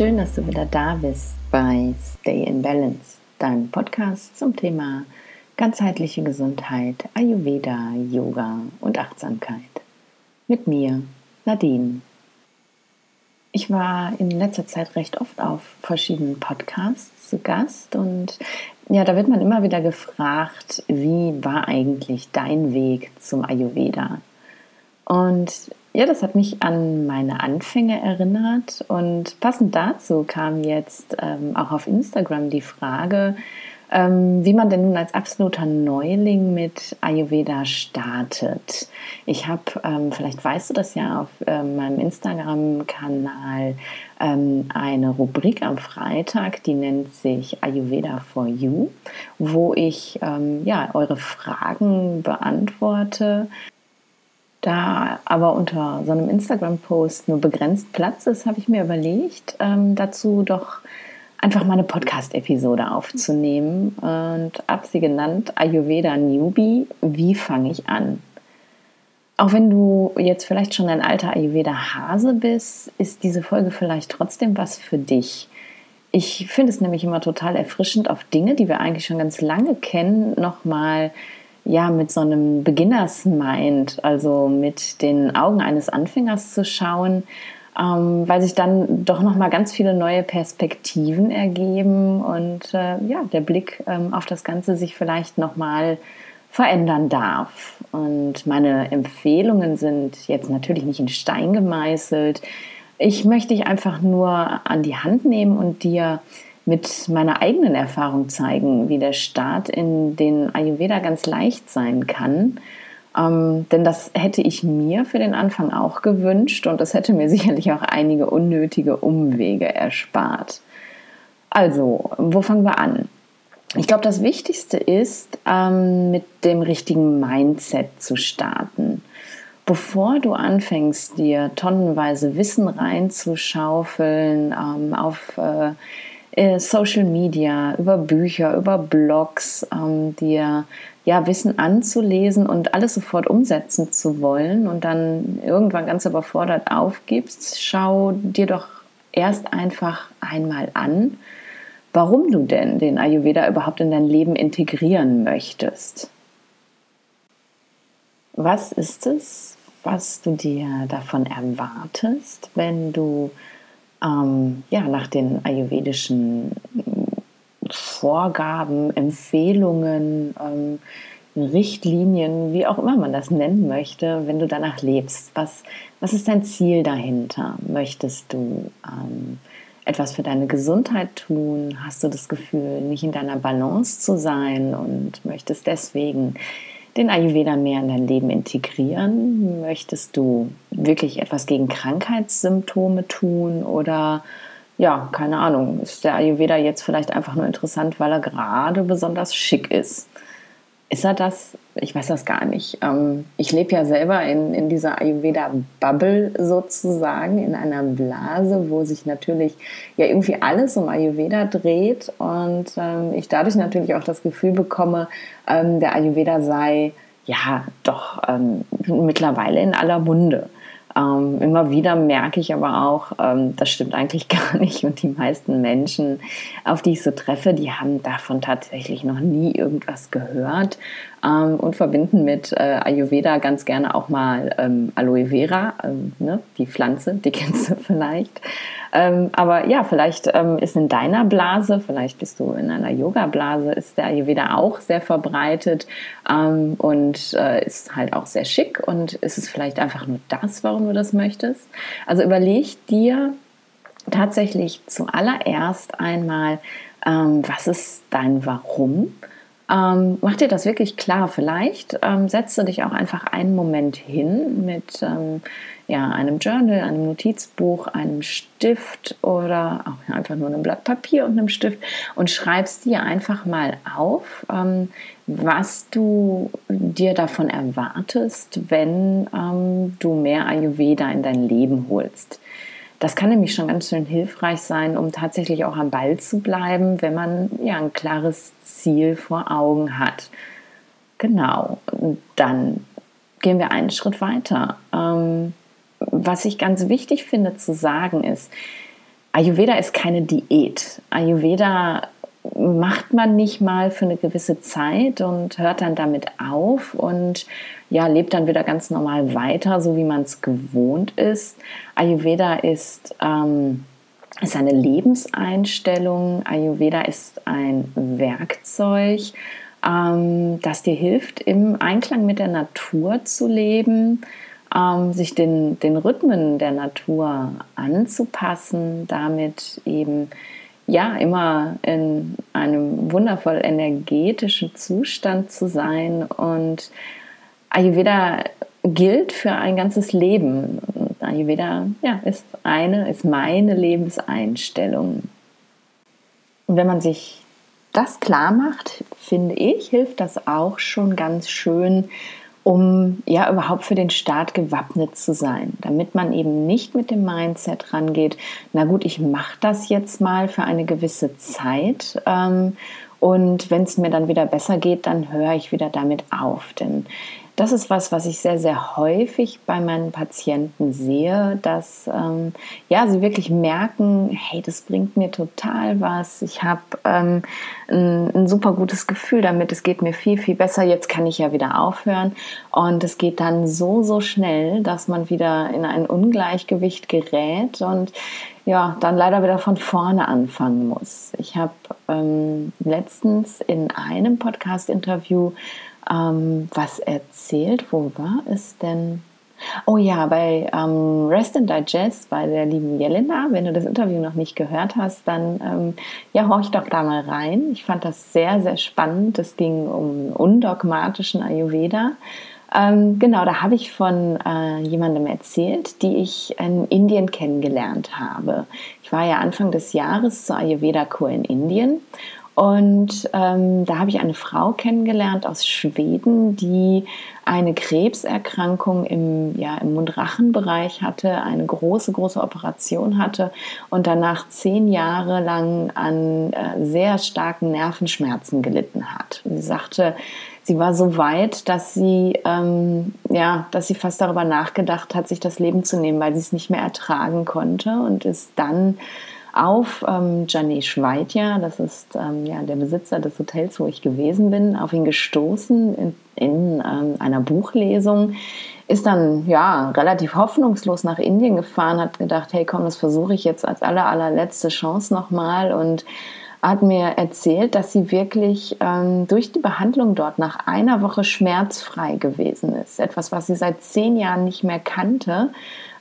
Schön, dass du wieder da bist bei Stay in Balance, deinem Podcast zum Thema ganzheitliche Gesundheit, Ayurveda, Yoga und Achtsamkeit. Mit mir, Nadine. Ich war in letzter Zeit recht oft auf verschiedenen Podcasts zu Gast und ja, da wird man immer wieder gefragt, wie war eigentlich dein Weg zum Ayurveda? Und ja, das hat mich an meine Anfänge erinnert und passend dazu kam jetzt ähm, auch auf Instagram die Frage, ähm, wie man denn nun als absoluter Neuling mit Ayurveda startet. Ich habe, ähm, vielleicht weißt du das ja, auf ähm, meinem Instagram-Kanal ähm, eine Rubrik am Freitag, die nennt sich Ayurveda for You, wo ich ähm, ja, eure Fragen beantworte da aber unter so einem Instagram-Post nur begrenzt Platz ist, habe ich mir überlegt, ähm, dazu doch einfach mal eine Podcast-Episode aufzunehmen und habe sie genannt Ayurveda Newbie, wie fange ich an? Auch wenn du jetzt vielleicht schon ein alter Ayurveda-Hase bist, ist diese Folge vielleicht trotzdem was für dich. Ich finde es nämlich immer total erfrischend, auf Dinge, die wir eigentlich schon ganz lange kennen, nochmal ja, mit so einem Beginners Mind, also mit den Augen eines Anfängers zu schauen, ähm, weil sich dann doch noch mal ganz viele neue Perspektiven ergeben und äh, ja, der Blick ähm, auf das Ganze sich vielleicht noch mal verändern darf. Und meine Empfehlungen sind jetzt natürlich nicht in Stein gemeißelt. Ich möchte dich einfach nur an die Hand nehmen und dir mit meiner eigenen Erfahrung zeigen, wie der Start in den Ayurveda ganz leicht sein kann. Ähm, denn das hätte ich mir für den Anfang auch gewünscht und das hätte mir sicherlich auch einige unnötige Umwege erspart. Also, wo fangen wir an? Ich glaube, das Wichtigste ist, ähm, mit dem richtigen Mindset zu starten. Bevor du anfängst, dir tonnenweise Wissen reinzuschaufeln, ähm, auf äh, äh, Social Media, über Bücher, über Blogs, ähm, dir ja, Wissen anzulesen und alles sofort umsetzen zu wollen und dann irgendwann ganz überfordert aufgibst, schau dir doch erst einfach einmal an, warum du denn den Ayurveda überhaupt in dein Leben integrieren möchtest. Was ist es, was du dir davon erwartest, wenn du ähm, ja, nach den ayurvedischen Vorgaben, Empfehlungen, ähm, Richtlinien, wie auch immer man das nennen möchte, wenn du danach lebst. Was, was ist dein Ziel dahinter? Möchtest du ähm, etwas für deine Gesundheit tun? Hast du das Gefühl, nicht in deiner Balance zu sein und möchtest deswegen den Ayurveda mehr in dein Leben integrieren? Möchtest du wirklich etwas gegen Krankheitssymptome tun oder ja, keine Ahnung, ist der Ayurveda jetzt vielleicht einfach nur interessant, weil er gerade besonders schick ist? Ist er das? Ich weiß das gar nicht. Ähm, ich lebe ja selber in, in dieser Ayurveda-Bubble sozusagen, in einer Blase, wo sich natürlich ja irgendwie alles um Ayurveda dreht und ähm, ich dadurch natürlich auch das Gefühl bekomme, ähm, der Ayurveda sei ja doch mittlerweile in aller Munde. Ähm, immer wieder merke ich aber auch, ähm, das stimmt eigentlich gar nicht. Und die meisten Menschen, auf die ich so treffe, die haben davon tatsächlich noch nie irgendwas gehört ähm, und verbinden mit äh, Ayurveda ganz gerne auch mal ähm, Aloe Vera, ähm, ne? die Pflanze, die kennst du vielleicht. Ähm, aber ja, vielleicht ähm, ist in deiner Blase, vielleicht bist du in einer Yoga-Blase, ist der Ayurveda auch sehr verbreitet ähm, und äh, ist halt auch sehr schick. Und ist es vielleicht einfach nur das, warum du das möchtest? Also überleg dir tatsächlich zuallererst einmal, ähm, was ist dein Warum? Ähm, mach dir das wirklich klar. Vielleicht ähm, setzt du dich auch einfach einen Moment hin mit ähm, ja, einem Journal, einem Notizbuch, einem Stift oder auch einfach nur einem Blatt Papier und einem Stift und schreibst dir einfach mal auf, ähm, was du dir davon erwartest, wenn ähm, du mehr Ayurveda in dein Leben holst. Das kann nämlich schon ganz schön hilfreich sein, um tatsächlich auch am Ball zu bleiben, wenn man ja ein klares Ziel vor Augen hat. Genau, dann gehen wir einen Schritt weiter. Ähm, was ich ganz wichtig finde zu sagen ist, Ayurveda ist keine Diät. Ayurveda macht man nicht mal für eine gewisse Zeit und hört dann damit auf und ja, lebt dann wieder ganz normal weiter, so wie man es gewohnt ist. Ayurveda ist, ähm, ist eine Lebenseinstellung. Ayurveda ist ein Werkzeug, ähm, das dir hilft, im Einklang mit der Natur zu leben, ähm, sich den, den Rhythmen der Natur anzupassen, damit eben ja immer in einem wundervoll energetischen Zustand zu sein und Ayurveda gilt für ein ganzes Leben. Ayurveda ja, ist eine, ist meine Lebenseinstellung. Und wenn man sich das klar macht, finde ich, hilft das auch schon ganz schön, um ja überhaupt für den Start gewappnet zu sein, damit man eben nicht mit dem Mindset rangeht, na gut, ich mache das jetzt mal für eine gewisse Zeit ähm, und wenn es mir dann wieder besser geht, dann höre ich wieder damit auf. Denn das ist was, was ich sehr, sehr häufig bei meinen Patienten sehe, dass ähm, ja, sie wirklich merken, hey, das bringt mir total was. Ich habe ähm, ein, ein, super gutes Gefühl damit. Es geht mir viel, viel besser. Jetzt kann ich ja wieder aufhören. Und es geht dann so, so schnell, dass man wieder in ein Ungleichgewicht gerät und ja, dann leider wieder von vorne anfangen muss. Ich habe ähm, letztens in einem Podcast-Interview ähm, was erzählt. Wo war es denn? Oh ja, bei ähm, Rest and Digest bei der lieben Jelena. Wenn du das Interview noch nicht gehört hast, dann ähm, ja, horch doch da mal rein. Ich fand das sehr, sehr spannend. Es ging um undogmatischen Ayurveda. Ähm, genau, da habe ich von äh, jemandem erzählt, die ich in Indien kennengelernt habe. Ich war ja Anfang des Jahres zur Ayurveda-Kur in Indien und ähm, da habe ich eine Frau kennengelernt aus Schweden, die eine Krebserkrankung im, ja, im Mund-Rachen-Bereich hatte, eine große, große Operation hatte und danach zehn Jahre lang an äh, sehr starken Nervenschmerzen gelitten hat. Sie sagte, sie war so weit, dass sie, ähm, ja, dass sie fast darüber nachgedacht hat, sich das Leben zu nehmen, weil sie es nicht mehr ertragen konnte und ist dann auf ähm, Janesh Vaidya, das ist ähm, ja, der Besitzer des Hotels, wo ich gewesen bin, auf ihn gestoßen in, in ähm, einer Buchlesung, ist dann ja relativ hoffnungslos nach Indien gefahren, hat gedacht, hey komm, das versuche ich jetzt als aller, allerletzte Chance nochmal und hat mir erzählt, dass sie wirklich ähm, durch die Behandlung dort nach einer Woche schmerzfrei gewesen ist. Etwas, was sie seit zehn Jahren nicht mehr kannte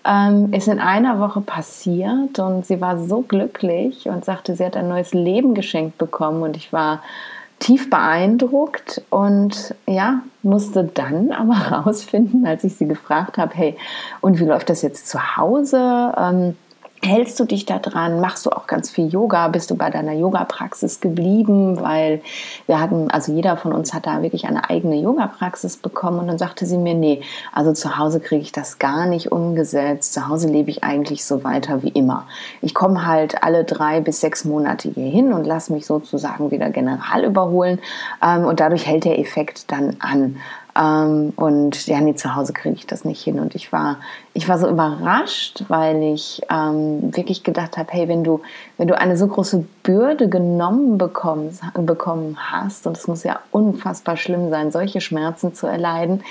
ähm, ist in einer Woche passiert und sie war so glücklich und sagte, sie hat ein neues Leben geschenkt bekommen und ich war tief beeindruckt und ja, musste dann aber herausfinden, als ich sie gefragt habe, hey, und wie läuft das jetzt zu Hause? Ähm, Hältst du dich da dran? Machst du auch ganz viel Yoga? Bist du bei deiner Yoga-Praxis geblieben? Weil wir hatten, also jeder von uns hat da wirklich eine eigene Yoga-Praxis bekommen und dann sagte sie mir, nee, also zu Hause kriege ich das gar nicht umgesetzt. Zu Hause lebe ich eigentlich so weiter wie immer. Ich komme halt alle drei bis sechs Monate hier hin und lasse mich sozusagen wieder general überholen ähm, und dadurch hält der Effekt dann an. Ähm, und ja, nee, zu Hause kriege ich das nicht hin. Und ich war, ich war so überrascht, weil ich ähm, wirklich gedacht habe, hey, wenn du, wenn du eine so große Bürde genommen bekommst, bekommen hast, und es muss ja unfassbar schlimm sein, solche Schmerzen zu erleiden,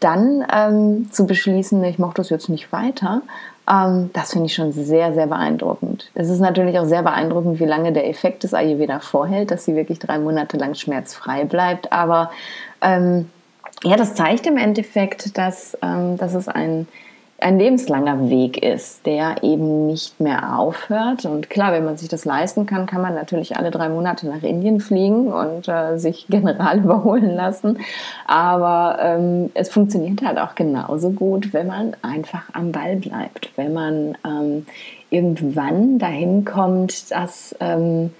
dann ähm, zu beschließen, ich mache das jetzt nicht weiter, ähm, das finde ich schon sehr, sehr beeindruckend. Es ist natürlich auch sehr beeindruckend, wie lange der Effekt des Ayurveda vorhält, dass sie wirklich drei Monate lang schmerzfrei bleibt. Aber ähm, ja, das zeigt im Endeffekt, dass, ähm, dass es ein, ein lebenslanger Weg ist, der eben nicht mehr aufhört. Und klar, wenn man sich das leisten kann, kann man natürlich alle drei Monate nach Indien fliegen und äh, sich general überholen lassen. Aber ähm, es funktioniert halt auch genauso gut, wenn man einfach am Ball bleibt, wenn man ähm, irgendwann dahin kommt, dass ähm,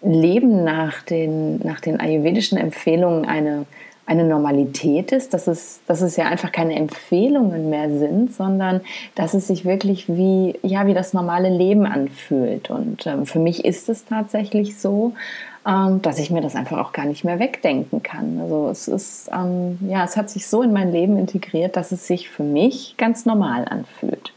Leben nach den, nach den ayurvedischen Empfehlungen eine eine Normalität ist, dass es, dass es ja einfach keine Empfehlungen mehr sind, sondern dass es sich wirklich wie, ja, wie das normale Leben anfühlt. Und ähm, für mich ist es tatsächlich so, ähm, dass ich mir das einfach auch gar nicht mehr wegdenken kann. Also es ist, ähm, ja, es hat sich so in mein Leben integriert, dass es sich für mich ganz normal anfühlt.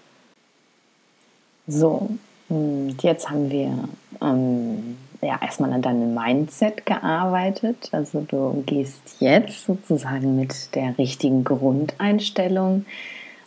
So, Hm, jetzt haben wir ähm, ja erstmal an deinem Mindset gearbeitet. Also du gehst jetzt sozusagen mit der richtigen Grundeinstellung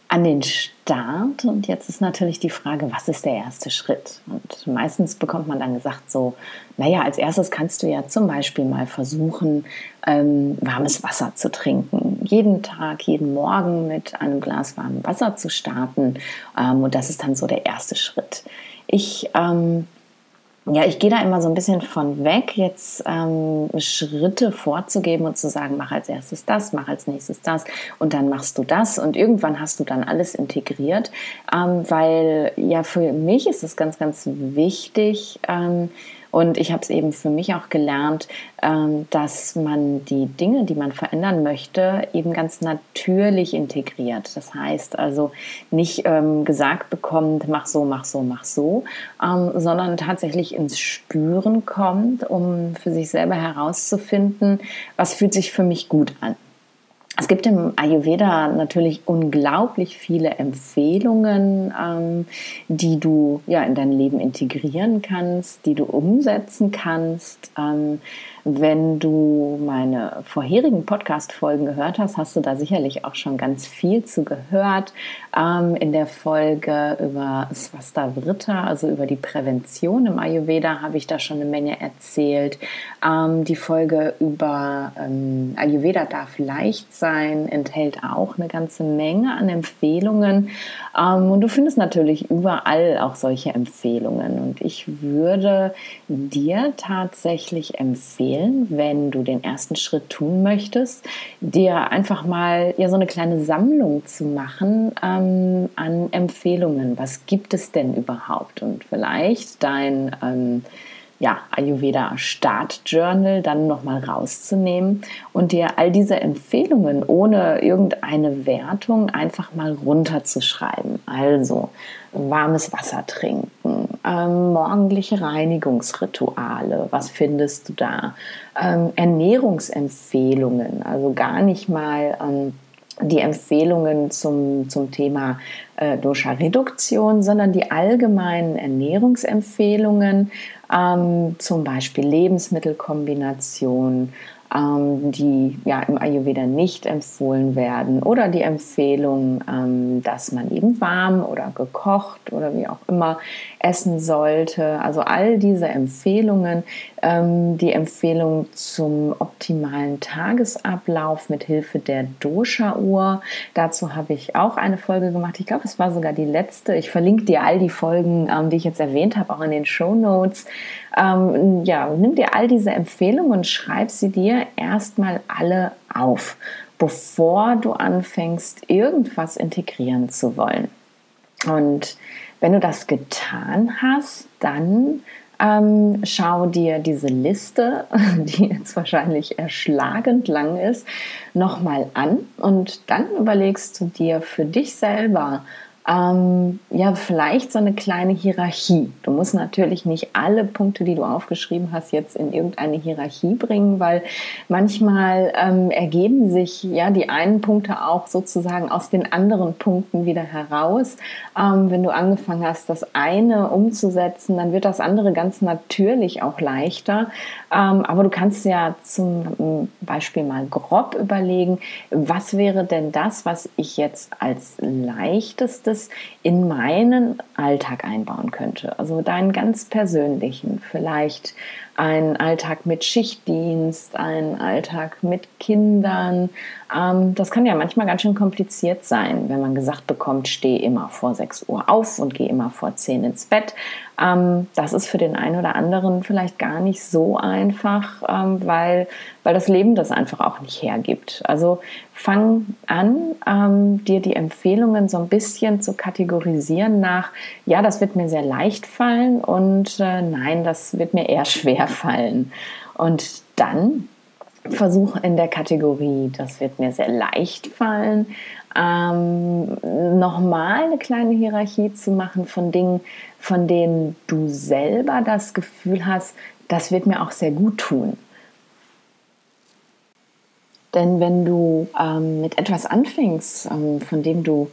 an den Start. Und jetzt ist natürlich die Frage, was ist der erste Schritt? Und meistens bekommt man dann gesagt so, naja, als erstes kannst du ja zum Beispiel mal versuchen, ähm, warmes Wasser zu trinken. Jeden Tag, jeden Morgen mit einem Glas warmem Wasser zu starten. Ähm, und das ist dann so der erste Schritt. Ich ähm, ja, ich gehe da immer so ein bisschen von weg, jetzt ähm, Schritte vorzugeben und zu sagen, mach als erstes das, mach als nächstes das und dann machst du das und irgendwann hast du dann alles integriert, ähm, weil ja für mich ist es ganz, ganz wichtig, ähm, und ich habe es eben für mich auch gelernt, ähm, dass man die Dinge, die man verändern möchte, eben ganz natürlich integriert. Das heißt also nicht ähm, gesagt bekommt, mach so, mach so, mach so, ähm, sondern tatsächlich ins Spüren kommt, um für sich selber herauszufinden, was fühlt sich für mich gut an. Es gibt im Ayurveda natürlich unglaublich viele Empfehlungen, ähm, die du ja in dein Leben integrieren kannst, die du umsetzen kannst. Ähm, wenn du meine vorherigen Podcast-Folgen gehört hast, hast du da sicherlich auch schon ganz viel zu gehört. Ähm, in der Folge über Swasta Vritta, also über die Prävention im Ayurveda, habe ich da schon eine Menge erzählt. Ähm, die Folge über ähm, Ayurveda darf leicht sein, enthält auch eine ganze Menge an Empfehlungen. Ähm, und du findest natürlich überall auch solche Empfehlungen. Und ich würde dir tatsächlich empfehlen, empfehlen, wenn du den ersten Schritt tun möchtest, dir einfach mal ja so eine kleine Sammlung zu machen ähm, an Empfehlungen. Was gibt es denn überhaupt? Und vielleicht dein ähm, ja, Ayurveda Start Journal dann nochmal rauszunehmen und dir all diese Empfehlungen ohne irgendeine Wertung einfach mal runterzuschreiben. Also warmes Wasser trinken, ähm, morgendliche Reinigungsrituale, was findest du da? Ähm, Ernährungsempfehlungen, also gar nicht mal ähm, die Empfehlungen zum, zum Thema äh, Dosha-Reduktion, sondern die allgemeinen Ernährungsempfehlungen, ähm, zum Beispiel Lebensmittelkombination, ähm, die ja im Ayurveda nicht empfohlen werden oder die Empfehlung, ähm, dass man eben warm oder gekocht oder wie auch immer essen sollte. Also all diese Empfehlungen, ähm, die Empfehlung zum optimalen Tagesablauf mit Hilfe der Dosha-Uhr. Dazu habe ich auch eine Folge gemacht. Ich glaube, es war sogar die letzte. Ich verlinke dir all die Folgen, ähm, die ich jetzt erwähnt habe, auch in den Show Notes. Ähm, ja, nimm dir all diese Empfehlungen und schreib sie dir erstmal alle auf, bevor du anfängst, irgendwas integrieren zu wollen. Und wenn du das getan hast, dann ähm, schau dir diese Liste, die jetzt wahrscheinlich erschlagend lang ist, nochmal an und dann überlegst du dir für dich selber, ähm, ja, vielleicht so eine kleine Hierarchie. Du musst natürlich nicht alle Punkte, die du aufgeschrieben hast, jetzt in irgendeine Hierarchie bringen, weil manchmal ähm, ergeben sich ja die einen Punkte auch sozusagen aus den anderen Punkten wieder heraus. Ähm, wenn du angefangen hast, das eine umzusetzen, dann wird das andere ganz natürlich auch leichter. Ähm, aber du kannst ja zum Beispiel mal grob überlegen, was wäre denn das, was ich jetzt als leichtestes in meinen Alltag einbauen könnte. Also deinen ganz persönlichen, vielleicht ein Alltag mit Schichtdienst, ein Alltag mit Kindern. Ähm, das kann ja manchmal ganz schön kompliziert sein, wenn man gesagt bekommt, stehe immer vor 6 Uhr auf und gehe immer vor 10 ins Bett. Ähm, das ist für den einen oder anderen vielleicht gar nicht so einfach, ähm, weil, weil das Leben das einfach auch nicht hergibt. Also fang an, ähm, dir die Empfehlungen so ein bisschen zu kategorisieren nach, ja, das wird mir sehr leicht fallen und äh, nein, das wird mir eher schwer fallen. Und dann versuch in der Kategorie, das wird mir sehr leicht fallen, ähm, nochmal eine kleine Hierarchie zu machen von Dingen, von denen du selber das Gefühl hast, das wird mir auch sehr gut tun. Denn wenn du ähm, mit etwas anfängst, ähm, von dem du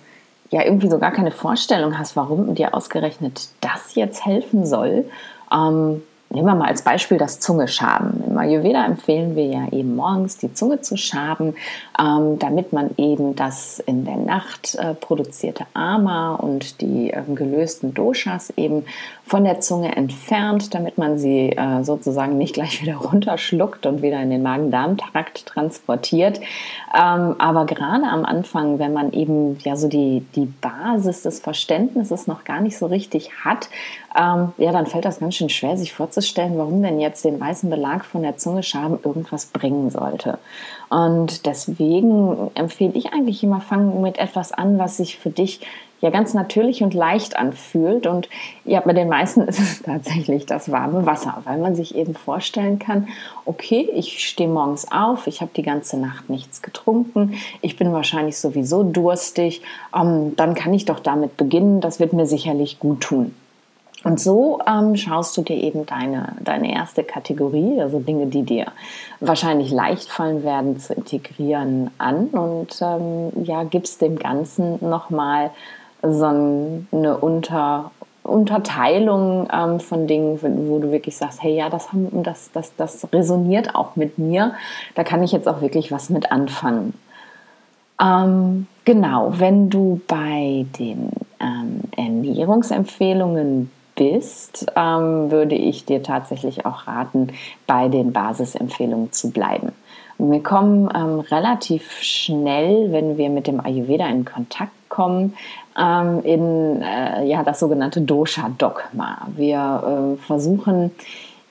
ja irgendwie so gar keine Vorstellung hast, warum dir ausgerechnet das jetzt helfen soll, ähm, Nehmen wir mal als Beispiel das Zungeschaben. Im Ayurveda empfehlen wir ja eben morgens die Zunge zu schaben, ähm, damit man eben das in der Nacht äh, produzierte Ama und die äh, gelösten Doshas eben von der Zunge entfernt, damit man sie äh, sozusagen nicht gleich wieder runterschluckt und wieder in den Magen-Darm-Trakt transportiert. Ähm, aber gerade am Anfang, wenn man eben ja so die, die Basis des Verständnisses noch gar nicht so richtig hat, ähm, ja, dann fällt das ganz schön schwer, sich vorzustellen, warum denn jetzt den weißen Belag von der Zunge schaben irgendwas bringen sollte. Und deswegen empfehle ich eigentlich immer, fangen mit etwas an, was sich für dich ja ganz natürlich und leicht anfühlt. Und ja, bei den meisten ist es tatsächlich das warme Wasser, weil man sich eben vorstellen kann, okay, ich stehe morgens auf, ich habe die ganze Nacht nichts getrunken, ich bin wahrscheinlich sowieso durstig, ähm, dann kann ich doch damit beginnen, das wird mir sicherlich gut tun. Und so ähm, schaust du dir eben deine, deine erste Kategorie, also Dinge, die dir wahrscheinlich leicht fallen werden zu integrieren, an und ähm, ja, gibst dem Ganzen nochmal so eine Unter, Unterteilung ähm, von Dingen, wo du wirklich sagst, hey ja, das, haben, das, das, das resoniert auch mit mir, da kann ich jetzt auch wirklich was mit anfangen. Ähm, genau, wenn du bei den ähm, Ernährungsempfehlungen bist, ähm, würde ich dir tatsächlich auch raten, bei den Basisempfehlungen zu bleiben. Wir kommen ähm, relativ schnell, wenn wir mit dem Ayurveda in Kontakt kommen, ähm, in äh, ja, das sogenannte Dosha-Dogma. Wir äh, versuchen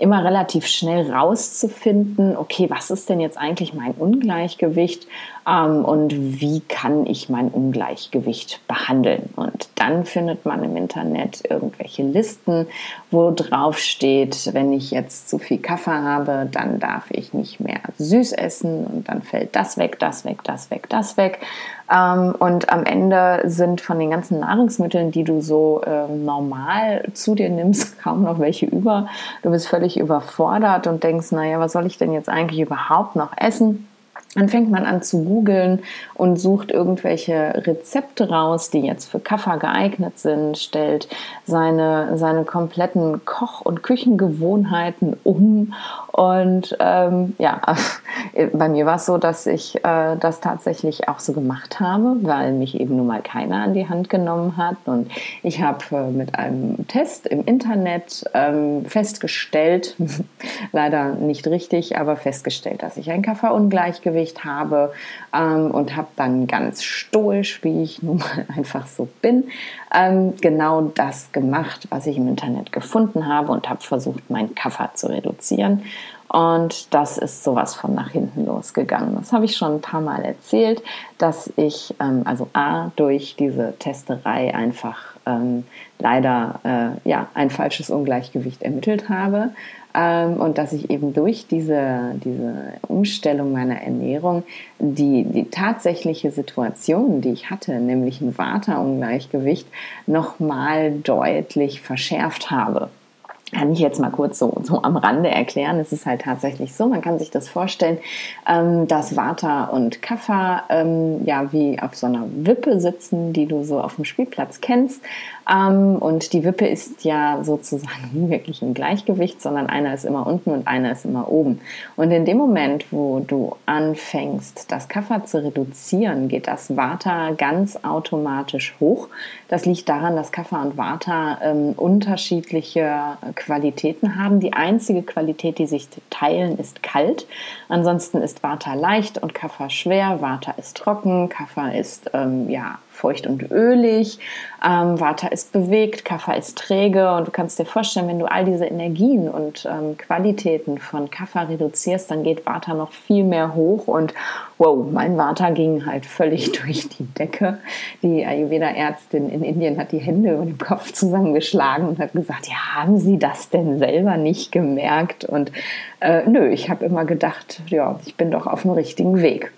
immer relativ schnell rauszufinden, okay, was ist denn jetzt eigentlich mein Ungleichgewicht ähm, und wie kann ich mein Ungleichgewicht behandeln. Und dann findet man im Internet irgendwelche Listen, wo drauf steht, wenn ich jetzt zu viel Kaffee habe, dann darf ich nicht mehr süß essen und dann fällt das weg, das weg, das weg, das weg. Ähm, und am Ende sind von den ganzen Nahrungsmitteln, die du so ähm, normal zu dir nimmst, kaum noch welche über. Du bist völlig überfordert und denkst, naja, was soll ich denn jetzt eigentlich überhaupt noch essen? Dann fängt man an zu googeln und sucht irgendwelche Rezepte raus, die jetzt für Kaffer geeignet sind, stellt seine, seine kompletten Koch- und Küchengewohnheiten um. Und ähm, ja, bei mir war es so, dass ich äh, das tatsächlich auch so gemacht habe, weil mich eben nun mal keiner an die Hand genommen hat. Und ich habe äh, mit einem Test im Internet ähm, festgestellt, leider nicht richtig, aber festgestellt, dass ich ein Kafferungleichgewicht Übergewicht habe ähm, und habe dann ganz stoisch, wie ich nun mal einfach so bin, ähm, genau das gemacht, was ich im Internet gefunden habe und habe versucht, meinen Kaffer zu reduzieren. Und das ist sowas von nach hinten losgegangen. Das habe ich schon ein paar Mal erzählt, dass ich, ähm, also A, durch diese Testerei einfach ähm, leider äh, ja, ein falsches Ungleichgewicht ermittelt habe. Ähm, und dass ich eben durch diese, diese Umstellung meiner Ernährung die, die tatsächliche Situation, die ich hatte, nämlich ein Vata-Ungleichgewicht, nochmal deutlich verschärft habe kann ich jetzt mal kurz so, so am Rande erklären. Es ist halt tatsächlich so, man kann sich das vorstellen, ähm, dass Vata und Kapha ähm, ja wie auf so einer Wippe sitzen, die du so auf dem Spielplatz kennst. Ähm, und die Wippe ist ja sozusagen nie wirklich im Gleichgewicht, sondern einer ist immer unten und einer ist immer oben. Und in dem Moment, wo du anfängst, das Kapha zu reduzieren, geht das Vata ganz automatisch hoch. Das liegt daran, dass Kapha und Vata ähm, unterschiedliche Qualitäten haben. Die einzige Qualität, die sich teilen, ist kalt. Ansonsten ist Vata leicht und Kapha schwer. Vata ist trocken, Kapha ist ähm, ja feucht und ölig. Ähm, Vata ist bewegt, Kapha ist träge. Und du kannst dir vorstellen, wenn du all diese Energien und ähm, Qualitäten von Kapha reduzierst, dann geht Vata noch viel mehr hoch. Und wow, mein Vata ging halt völlig durch die Decke. Die Ayurveda-Ärztin in Indien hat die Hände über dem Kopf zusammengeschlagen und hat gesagt, ja, haben Sie das denn selber nicht gemerkt? Und äh, nö, ich habe immer gedacht, ja, ich bin doch auf dem richtigen Weg.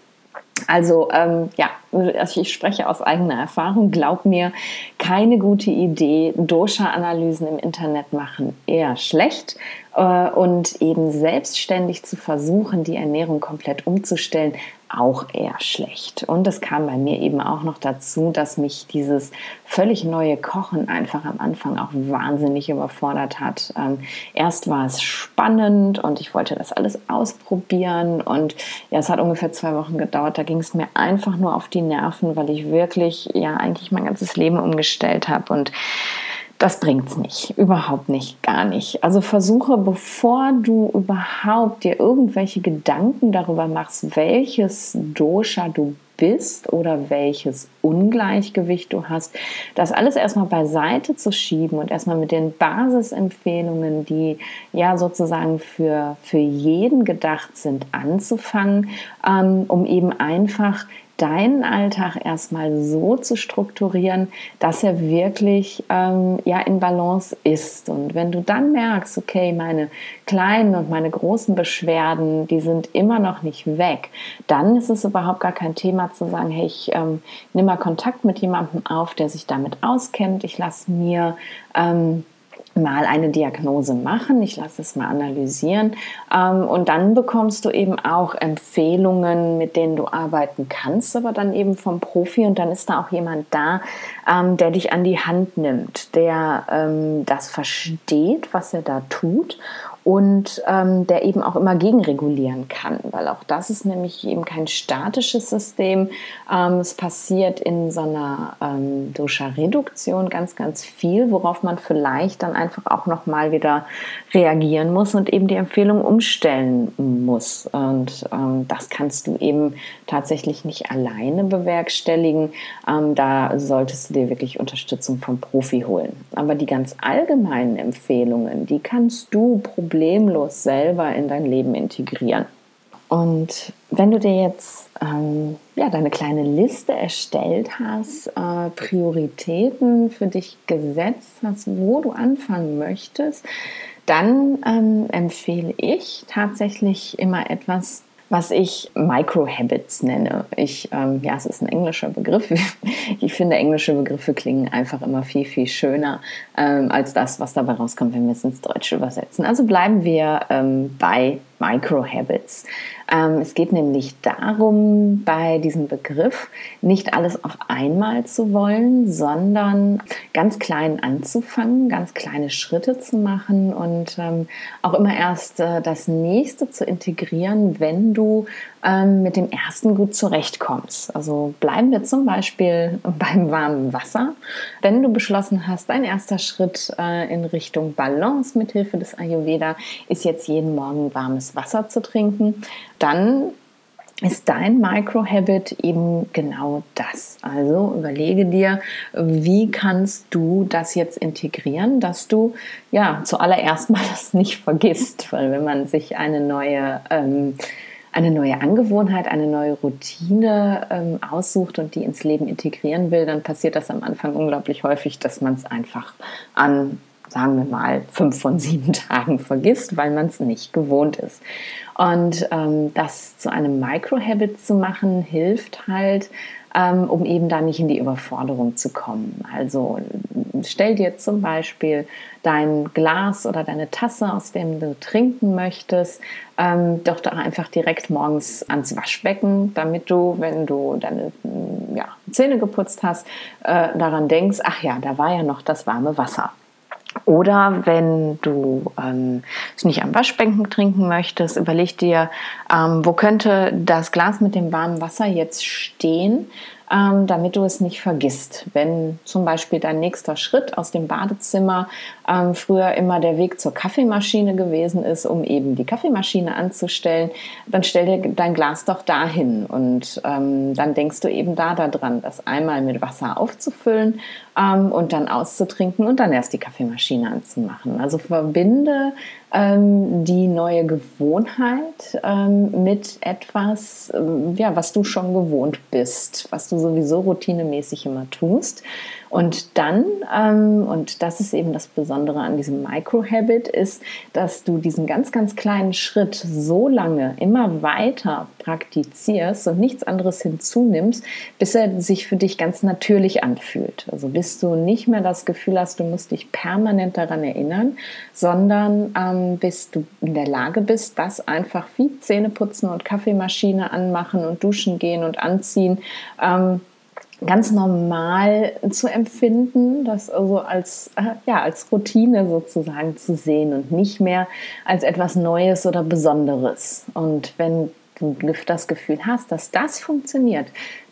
Also ähm, ja, also ich spreche aus eigener Erfahrung. Glaub mir, keine gute Idee. Dosha-Analysen im Internet machen eher schlecht äh, und eben selbstständig zu versuchen, die Ernährung komplett umzustellen, auch eher schlecht. Und es kam bei mir eben auch noch dazu, dass mich dieses völlig neue Kochen einfach am Anfang auch wahnsinnig überfordert hat. Ähm, erst war es spannend und ich wollte das alles ausprobieren und ja, es hat ungefähr zwei Wochen gedauert. Da ging es mir einfach nur auf die Nerven, weil ich wirklich ja eigentlich mein ganzes Leben umgestellt habe und das bringt es nicht, überhaupt nicht, gar nicht. Also versuche, bevor du überhaupt dir irgendwelche Gedanken darüber machst, welches Dosha du bist oder welches Ungleichgewicht du hast, das alles erstmal beiseite zu schieben und erstmal mit den Basisempfehlungen, die ja sozusagen für, für jeden gedacht sind, anzufangen, ähm, um eben einfach deinen Alltag erstmal so zu strukturieren, dass er wirklich ähm, ja in Balance ist. Und wenn du dann merkst, okay, meine kleinen und meine großen Beschwerden, die sind immer noch nicht weg, dann ist es überhaupt gar kein Thema zu sagen, hey, ich ähm, nehme mal Kontakt mit jemandem auf, der sich damit auskennt. Ich lasse mir ähm, mal eine Diagnose machen, ich lasse es mal analysieren. Ähm, und dann bekommst du eben auch Empfehlungen, mit denen du arbeiten kannst, aber dann eben vom Profi. Und dann ist da auch jemand da, ähm, der dich an die Hand nimmt, der ähm, das versteht, was er da tut und ähm, der eben auch immer gegenregulieren kann, weil auch das ist nämlich eben kein statisches System. Ähm, es passiert in so einer ähm, Dosha-Reduktion ganz, ganz viel, worauf man vielleicht dann einfach auch nochmal wieder reagieren muss und eben die Empfehlung umstellen muss. Und ähm, das kannst du eben tatsächlich nicht alleine bewerkstelligen. Ähm, da solltest du dir wirklich Unterstützung vom Profi holen. Aber die ganz allgemeinen Empfehlungen, die kannst du probieren problemlos selber in dein Leben integrieren. Und wenn du dir jetzt ähm, ja, deine kleine Liste erstellt hast, äh, Prioritäten für dich gesetzt hast, wo du anfangen möchtest, dann ähm, empfehle ich tatsächlich immer etwas, was ich Microhabits nenne. Ich, ähm, ja, es ist ein englischer Begriff. Ich finde, englische Begriffe klingen einfach immer viel, viel schöner ähm, als das, was dabei rauskommt, wenn wir es ins Deutsche übersetzen. Also bleiben wir ähm, bei Microhabits. Ähm, es geht nämlich darum, bei diesem Begriff nicht alles auf einmal zu wollen, sondern ganz klein anzufangen, ganz kleine Schritte zu machen und ähm, auch immer erst äh, das nächste zu integrieren, wenn du ähm, mit dem ersten gut zurechtkommst. Also bleiben wir zum Beispiel beim warmen Wasser. Wenn du beschlossen hast, dein erster Schritt äh, in Richtung Balance mit Hilfe des Ayurveda ist jetzt jeden Morgen warmes Wasser zu trinken, dann ist dein Microhabit eben genau das. Also überlege dir, wie kannst du das jetzt integrieren, dass du ja zuallererst mal das nicht vergisst, weil wenn man sich eine neue ähm, eine neue Angewohnheit, eine neue Routine ähm, aussucht und die ins Leben integrieren will, dann passiert das am Anfang unglaublich häufig, dass man es einfach an, sagen wir mal, fünf von sieben Tagen vergisst, weil man es nicht gewohnt ist. Und ähm, das zu einem Microhabit zu machen, hilft halt, ähm, um eben da nicht in die Überforderung zu kommen. Also stell dir zum Beispiel dein Glas oder deine Tasse, aus dem du trinken möchtest, ähm, doch da einfach direkt morgens ans Waschbecken, damit du, wenn du deine ja, Zähne geputzt hast, äh, daran denkst, ach ja, da war ja noch das warme Wasser. Oder wenn du ähm, es nicht am Waschbecken trinken möchtest, überleg dir, ähm, wo könnte das Glas mit dem warmen Wasser jetzt stehen, ähm, damit du es nicht vergisst. Wenn zum Beispiel dein nächster Schritt aus dem Badezimmer ähm, früher immer der Weg zur Kaffeemaschine gewesen ist, um eben die Kaffeemaschine anzustellen, dann stell dir dein Glas doch dahin und ähm, dann denkst du eben da daran, das einmal mit Wasser aufzufüllen ähm, und dann auszutrinken und dann erst die Kaffeemaschine anzumachen. Also verbinde ähm, die neue Gewohnheit ähm, mit etwas, ähm, ja, was du schon gewohnt bist, was du sowieso routinemäßig immer tust. Und dann, ähm, und das ist eben das Besondere an diesem Microhabit, ist, dass du diesen ganz, ganz kleinen Schritt so lange immer weiter praktizierst und nichts anderes hinzunimmst, bis er sich für dich ganz natürlich anfühlt. Also bis du nicht mehr das Gefühl hast, du musst dich permanent daran erinnern, sondern ähm, bis du in der Lage bist, das einfach wie Zähne putzen und Kaffeemaschine anmachen und duschen gehen und anziehen. Ähm, ganz normal zu empfinden, das also als, äh, ja, als Routine sozusagen zu sehen und nicht mehr als etwas Neues oder Besonderes. Und wenn du das Gefühl hast, dass das funktioniert,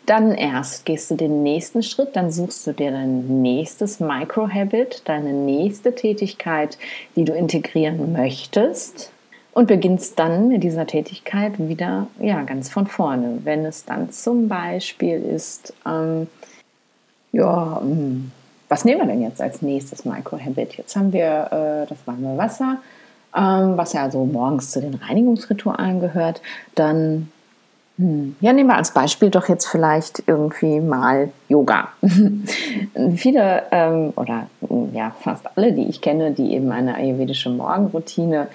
dann erst gehst du den nächsten Schritt, dann suchst du dir dein nächstes Microhabit, deine nächste Tätigkeit, die du integrieren möchtest und beginnst dann mit dieser Tätigkeit wieder ja, ganz von vorne. Wenn es dann zum Beispiel ist, ähm, ja, ähm, was nehmen wir denn jetzt als nächstes Microhabit? Jetzt haben wir äh, das warme Wasser, ähm, was ja also morgens zu den Reinigungsritualen gehört. Dann hm. Ja, nehmen wir als Beispiel doch jetzt vielleicht irgendwie mal Yoga. Viele ähm, oder ja, fast alle, die ich kenne, die eben eine ayurvedische Morgenroutine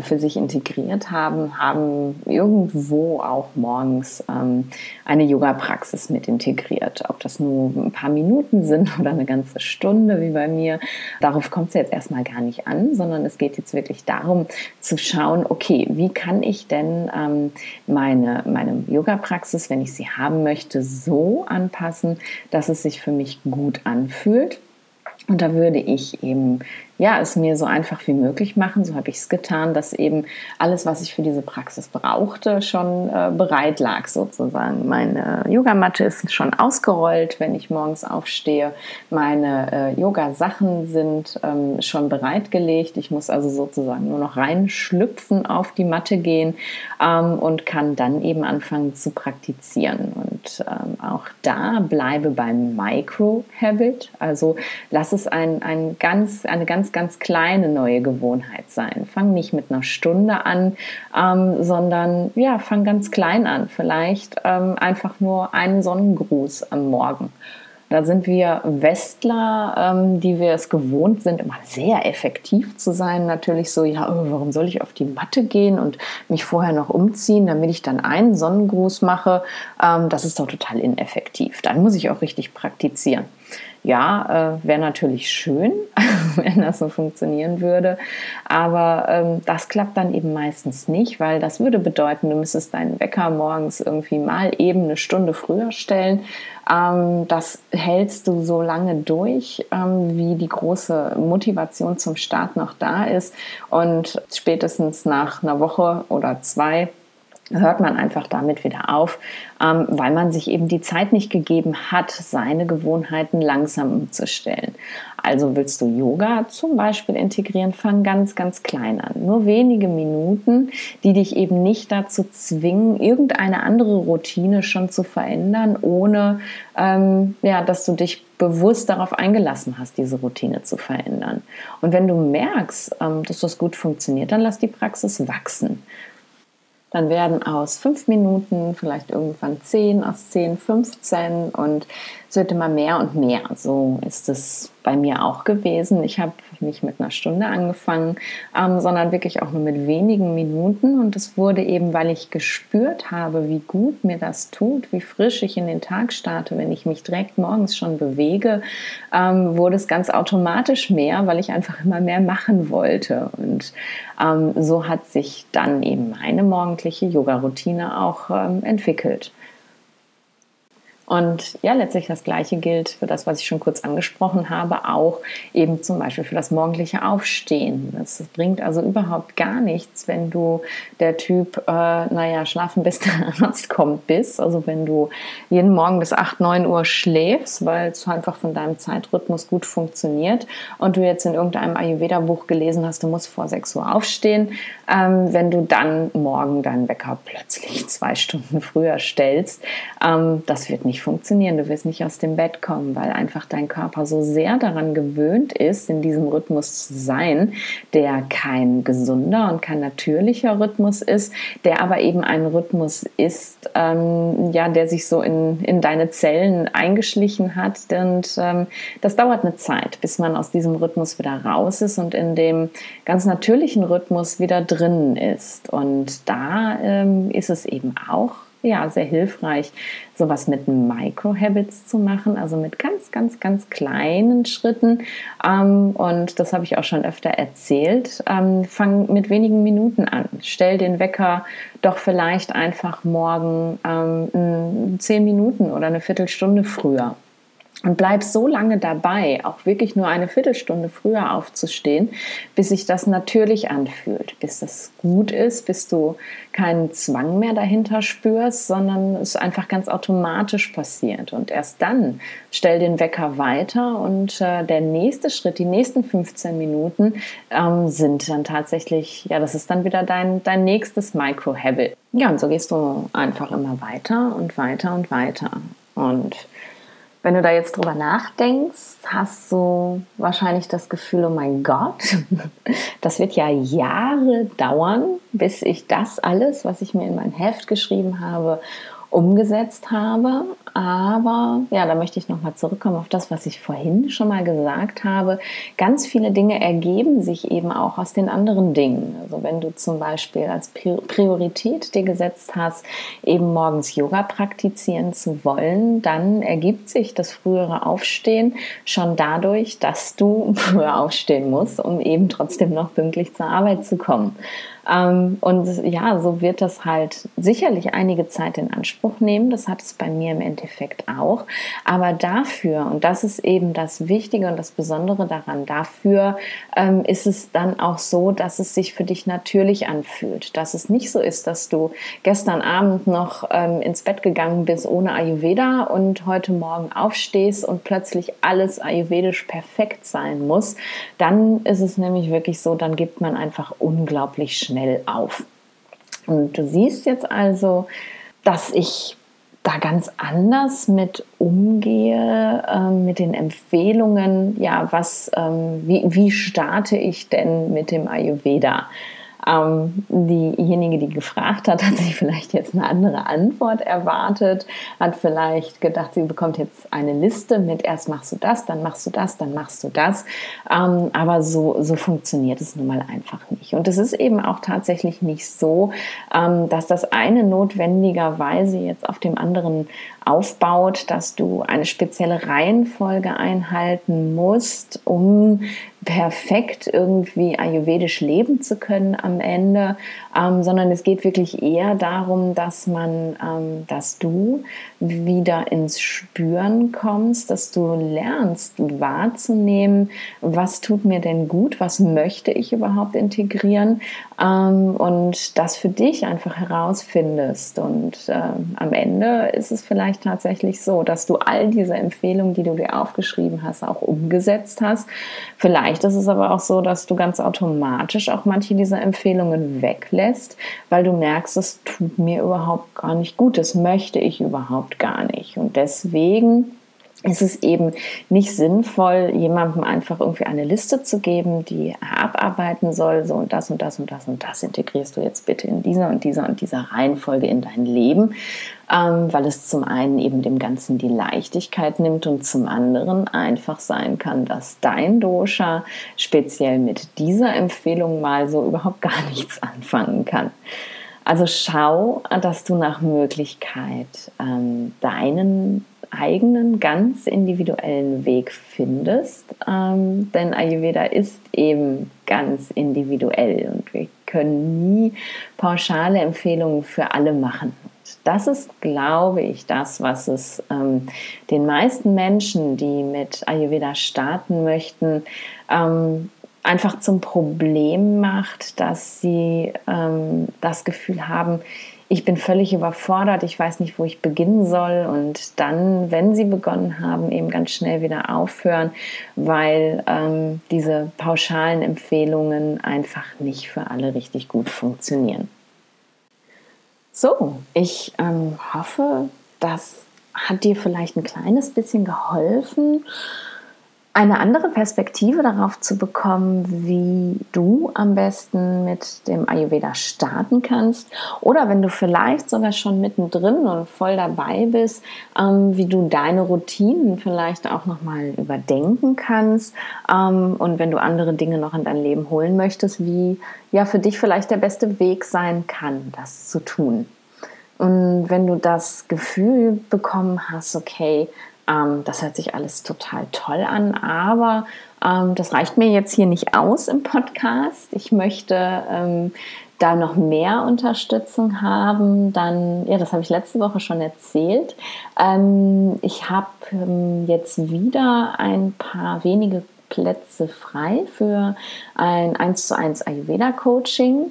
für sich integriert haben, haben irgendwo auch morgens ähm, eine Yoga-Praxis mit integriert. Ob das nur ein paar Minuten sind oder eine ganze Stunde, wie bei mir, darauf kommt es jetzt erstmal gar nicht an, sondern es geht jetzt wirklich darum zu schauen, okay, wie kann ich denn ähm, meine, meine Yoga-Praxis, wenn ich sie haben möchte, so anpassen, dass es sich für mich gut anfühlt. Und da würde ich eben ja, es mir so einfach wie möglich machen. So habe ich es getan, dass eben alles, was ich für diese Praxis brauchte, schon äh, bereit lag sozusagen. Meine Yogamatte ist schon ausgerollt, wenn ich morgens aufstehe. Meine äh, Yoga-Sachen sind ähm, schon bereitgelegt. Ich muss also sozusagen nur noch reinschlüpfen, auf die Matte gehen ähm, und kann dann eben anfangen zu praktizieren. Und ähm, auch da bleibe beim Micro-Habit. Also lass es ein, ein ganz, eine ganz ganz, kleine neue Gewohnheit sein. Fang nicht mit einer Stunde an, ähm, sondern ja, fang ganz klein an. Vielleicht ähm, einfach nur einen Sonnengruß am Morgen. Da sind wir Westler, ähm, die wir es gewohnt sind, immer sehr effektiv zu sein. Natürlich so, ja, oh, warum soll ich auf die Matte gehen und mich vorher noch umziehen, damit ich dann einen Sonnengruß mache? Ähm, das ist doch total ineffektiv. Dann muss ich auch richtig praktizieren. Ja, äh, wäre natürlich schön, wenn das so funktionieren würde. Aber ähm, das klappt dann eben meistens nicht, weil das würde bedeuten, du müsstest deinen Wecker morgens irgendwie mal eben eine Stunde früher stellen. Ähm, das hältst du so lange durch, ähm, wie die große Motivation zum Start noch da ist. Und spätestens nach einer Woche oder zwei hört man einfach damit wieder auf, ähm, weil man sich eben die Zeit nicht gegeben hat, seine Gewohnheiten langsam umzustellen. Also willst du Yoga zum Beispiel integrieren, fang ganz, ganz klein an. Nur wenige Minuten, die dich eben nicht dazu zwingen, irgendeine andere Routine schon zu verändern, ohne ähm, ja, dass du dich bewusst darauf eingelassen hast, diese Routine zu verändern. Und wenn du merkst, ähm, dass das gut funktioniert, dann lass die Praxis wachsen. Dann werden aus fünf Minuten vielleicht irgendwann zehn, aus zehn 15 und es wird immer mehr und mehr. So ist es bei mir auch gewesen. Ich habe nicht mit einer Stunde angefangen, ähm, sondern wirklich auch nur mit wenigen Minuten. Und es wurde eben, weil ich gespürt habe, wie gut mir das tut, wie frisch ich in den Tag starte, wenn ich mich direkt morgens schon bewege, ähm, wurde es ganz automatisch mehr, weil ich einfach immer mehr machen wollte. Und ähm, so hat sich dann eben meine morgendliche Yoga-Routine auch ähm, entwickelt. Und ja, letztlich das Gleiche gilt für das, was ich schon kurz angesprochen habe, auch eben zum Beispiel für das morgendliche Aufstehen. Das bringt also überhaupt gar nichts, wenn du der Typ, äh, naja, schlafen bis der Arzt kommt bist. Also wenn du jeden Morgen bis 8, 9 Uhr schläfst, weil es einfach von deinem Zeitrhythmus gut funktioniert und du jetzt in irgendeinem Ayurveda-Buch gelesen hast, du musst vor 6 Uhr aufstehen, ähm, wenn du dann morgen deinen Wecker plötzlich zwei Stunden früher stellst, ähm, das wird nicht funktionieren. Du wirst nicht aus dem Bett kommen, weil einfach dein Körper so sehr daran gewöhnt ist, in diesem Rhythmus zu sein, der kein gesunder und kein natürlicher Rhythmus ist, der aber eben ein Rhythmus ist, ähm, ja, der sich so in, in deine Zellen eingeschlichen hat. Und ähm, das dauert eine Zeit, bis man aus diesem Rhythmus wieder raus ist und in dem ganz natürlichen Rhythmus wieder drin ist. Und da ähm, ist es eben auch ja sehr hilfreich, sowas mit Micro-Habits zu machen, also mit ganz, ganz, ganz kleinen Schritten. Ähm, und das habe ich auch schon öfter erzählt. Ähm, fang mit wenigen Minuten an. Stell den Wecker doch vielleicht einfach morgen ähm, zehn Minuten oder eine Viertelstunde früher und bleib so lange dabei, auch wirklich nur eine Viertelstunde früher aufzustehen, bis sich das natürlich anfühlt, bis das gut ist, bis du keinen Zwang mehr dahinter spürst, sondern es einfach ganz automatisch passiert. Und erst dann stell den Wecker weiter und äh, der nächste Schritt, die nächsten 15 Minuten ähm, sind dann tatsächlich, ja, das ist dann wieder dein, dein nächstes Micro-Habit. Ja, und so gehst du einfach immer weiter und weiter und weiter. Und wenn du da jetzt drüber nachdenkst, hast du wahrscheinlich das Gefühl, oh mein Gott, das wird ja Jahre dauern, bis ich das alles, was ich mir in mein Heft geschrieben habe, umgesetzt habe. Aber ja, da möchte ich nochmal zurückkommen auf das, was ich vorhin schon mal gesagt habe. Ganz viele Dinge ergeben sich eben auch aus den anderen Dingen. Also wenn du zum Beispiel als Priorität dir gesetzt hast, eben morgens Yoga praktizieren zu wollen, dann ergibt sich das frühere Aufstehen schon dadurch, dass du früher aufstehen musst, um eben trotzdem noch pünktlich zur Arbeit zu kommen. Ähm, und ja, so wird das halt sicherlich einige Zeit in Anspruch nehmen. Das hat es bei mir im Endeffekt auch. Aber dafür, und das ist eben das Wichtige und das Besondere daran, dafür ähm, ist es dann auch so, dass es sich für dich natürlich anfühlt. Dass es nicht so ist, dass du gestern Abend noch ähm, ins Bett gegangen bist ohne Ayurveda und heute Morgen aufstehst und plötzlich alles ayurvedisch perfekt sein muss. Dann ist es nämlich wirklich so, dann gibt man einfach unglaublich schnell schnell auf. Und du siehst jetzt also, dass ich da ganz anders mit umgehe, äh, mit den Empfehlungen, ja, was, ähm, wie, wie starte ich denn mit dem Ayurveda? Ähm, diejenige, die gefragt hat, hat sich vielleicht jetzt eine andere Antwort erwartet, hat vielleicht gedacht, sie bekommt jetzt eine Liste mit erst machst du das, dann machst du das, dann machst du das. Ähm, aber so, so funktioniert es nun mal einfach nicht. Und es ist eben auch tatsächlich nicht so, ähm, dass das eine notwendigerweise jetzt auf dem anderen aufbaut, dass du eine spezielle Reihenfolge einhalten musst, um perfekt irgendwie ayurvedisch leben zu können am Ende, ähm, sondern es geht wirklich eher darum, dass man, ähm, dass du wieder ins Spüren kommst, dass du lernst wahrzunehmen, was tut mir denn gut, was möchte ich überhaupt integrieren ähm, und das für dich einfach herausfindest. Und äh, am Ende ist es vielleicht tatsächlich so, dass du all diese Empfehlungen, die du dir aufgeschrieben hast, auch umgesetzt hast. Vielleicht ist es aber auch so, dass du ganz automatisch auch manche dieser Empfehlungen weglässt, weil du merkst, es tut mir überhaupt gar nicht gut, das möchte ich überhaupt gar nicht. Und deswegen ist es eben nicht sinnvoll, jemandem einfach irgendwie eine Liste zu geben, die abarbeiten soll, so und das und das und das und das integrierst du jetzt bitte in dieser und dieser und dieser Reihenfolge in dein Leben, ähm, weil es zum einen eben dem Ganzen die Leichtigkeit nimmt und zum anderen einfach sein kann, dass dein Dosha speziell mit dieser Empfehlung mal so überhaupt gar nichts anfangen kann. Also schau, dass du nach Möglichkeit ähm, deinen eigenen, ganz individuellen Weg findest. Ähm, denn Ayurveda ist eben ganz individuell und wir können nie pauschale Empfehlungen für alle machen. Das ist, glaube ich, das, was es ähm, den meisten Menschen, die mit Ayurveda starten möchten, ähm, einfach zum Problem macht, dass sie ähm, das Gefühl haben, ich bin völlig überfordert, ich weiß nicht, wo ich beginnen soll und dann, wenn sie begonnen haben, eben ganz schnell wieder aufhören, weil ähm, diese pauschalen Empfehlungen einfach nicht für alle richtig gut funktionieren. So, ich ähm, hoffe, das hat dir vielleicht ein kleines bisschen geholfen eine andere Perspektive darauf zu bekommen, wie du am besten mit dem Ayurveda starten kannst oder wenn du vielleicht sogar schon mittendrin und voll dabei bist, ähm, wie du deine Routinen vielleicht auch nochmal überdenken kannst ähm, und wenn du andere Dinge noch in dein Leben holen möchtest, wie ja für dich vielleicht der beste Weg sein kann, das zu tun. Und wenn du das Gefühl bekommen hast, okay, ähm, das hört sich alles total toll an, aber ähm, das reicht mir jetzt hier nicht aus im Podcast. Ich möchte ähm, da noch mehr Unterstützung haben, dann, ja, das habe ich letzte Woche schon erzählt. Ähm, ich habe ähm, jetzt wieder ein paar wenige Plätze frei für ein 1 zu 1 Ayurveda Coaching. Ähm,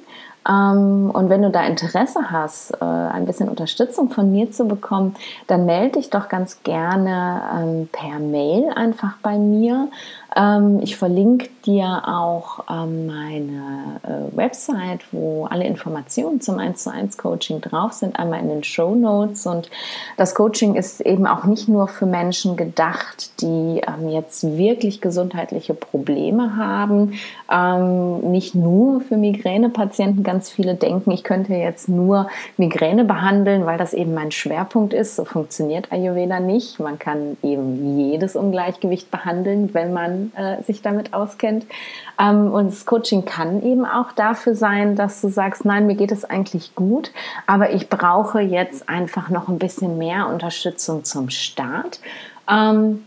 und wenn du da Interesse hast, äh, ein bisschen Unterstützung von mir zu bekommen, dann melde dich doch ganz gerne ähm, per Mail einfach bei mir. Ähm, ich verlinke dir auch ähm, meine äh, Website, wo alle Informationen zum 1 zu 1 Coaching drauf sind, einmal in den Show Notes. Und das Coaching ist eben auch nicht nur für Menschen gedacht, die ähm, jetzt wirklich gesundheitliche Probleme haben, ähm, nicht nur für Migränepatienten. Ganz viele denken, ich könnte jetzt nur Migräne behandeln, weil das eben mein Schwerpunkt ist. So funktioniert Ayurveda nicht. Man kann eben jedes Ungleichgewicht behandeln, wenn man äh, sich damit auskennt. Ähm, und das Coaching kann eben auch dafür sein, dass du sagst, nein, mir geht es eigentlich gut, aber ich brauche jetzt einfach noch ein bisschen mehr Unterstützung zum Start. Ähm,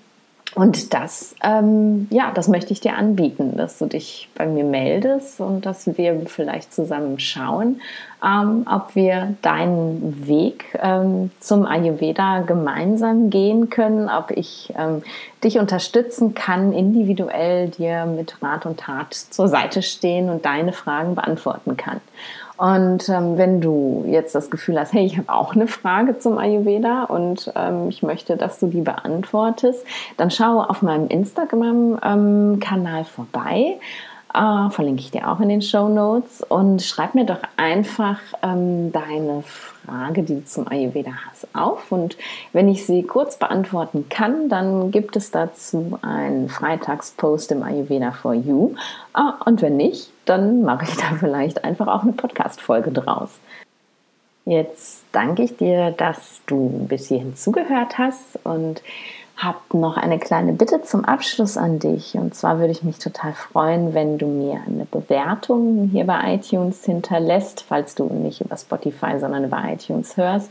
und das, ähm, ja, das möchte ich dir anbieten, dass du dich bei mir meldest und dass wir vielleicht zusammen schauen, ähm, ob wir deinen Weg ähm, zum Ayurveda gemeinsam gehen können, ob ich ähm, dich unterstützen kann, individuell dir mit Rat und Tat zur Seite stehen und deine Fragen beantworten kann. Und ähm, wenn du jetzt das Gefühl hast, hey, ich habe auch eine Frage zum Ayurveda und ähm, ich möchte, dass du die beantwortest, dann schau auf meinem Instagram-Kanal ähm, vorbei. Äh, verlinke ich dir auch in den Show Notes und schreib mir doch einfach ähm, deine Frage die du zum Ayurveda hast, auf. Und wenn ich sie kurz beantworten kann, dann gibt es dazu einen Freitagspost im Ayurveda for You. Ah, und wenn nicht, dann mache ich da vielleicht einfach auch eine Podcast-Folge draus. Jetzt danke ich dir, dass du bis hierhin zugehört hast und habe noch eine kleine Bitte zum Abschluss an dich. Und zwar würde ich mich total freuen, wenn du mir eine Bewertung hier bei iTunes hinterlässt, falls du nicht über Spotify, sondern über iTunes hörst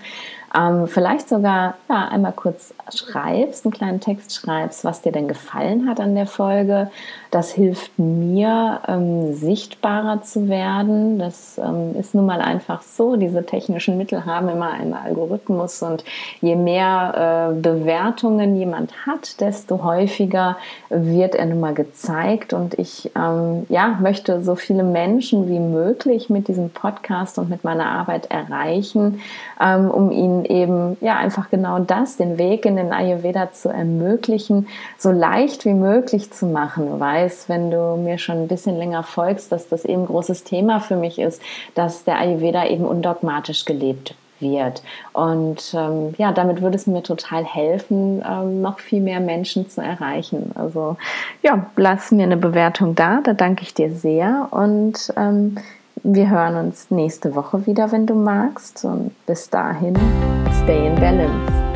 ähm, vielleicht sogar ja, einmal kurz schreibst, einen kleinen Text schreibst, was dir denn gefallen hat an der Folge. Das hilft mir, ähm, sichtbarer zu werden. Das ähm, ist nun mal einfach so. Diese technischen Mittel haben immer einen Algorithmus und je mehr äh, Bewertungen jemand hat, desto häufiger wird er nun mal gezeigt. Und ich ähm, ja, möchte so viele Menschen wie möglich mit diesem Podcast und mit meiner Arbeit erreichen, ähm, um ihnen eben ja einfach genau das, den Weg in den Ayurveda zu ermöglichen, so leicht wie möglich zu machen. Du weißt, wenn du mir schon ein bisschen länger folgst, dass das eben großes Thema für mich ist, dass der Ayurveda eben undogmatisch gelebt wird. Und ähm, ja, damit würde es mir total helfen, ähm, noch viel mehr Menschen zu erreichen. Also ja, lass mir eine Bewertung da, da danke ich dir sehr und ähm, wir hören uns nächste Woche wieder, wenn du magst. Und bis dahin, stay in balance.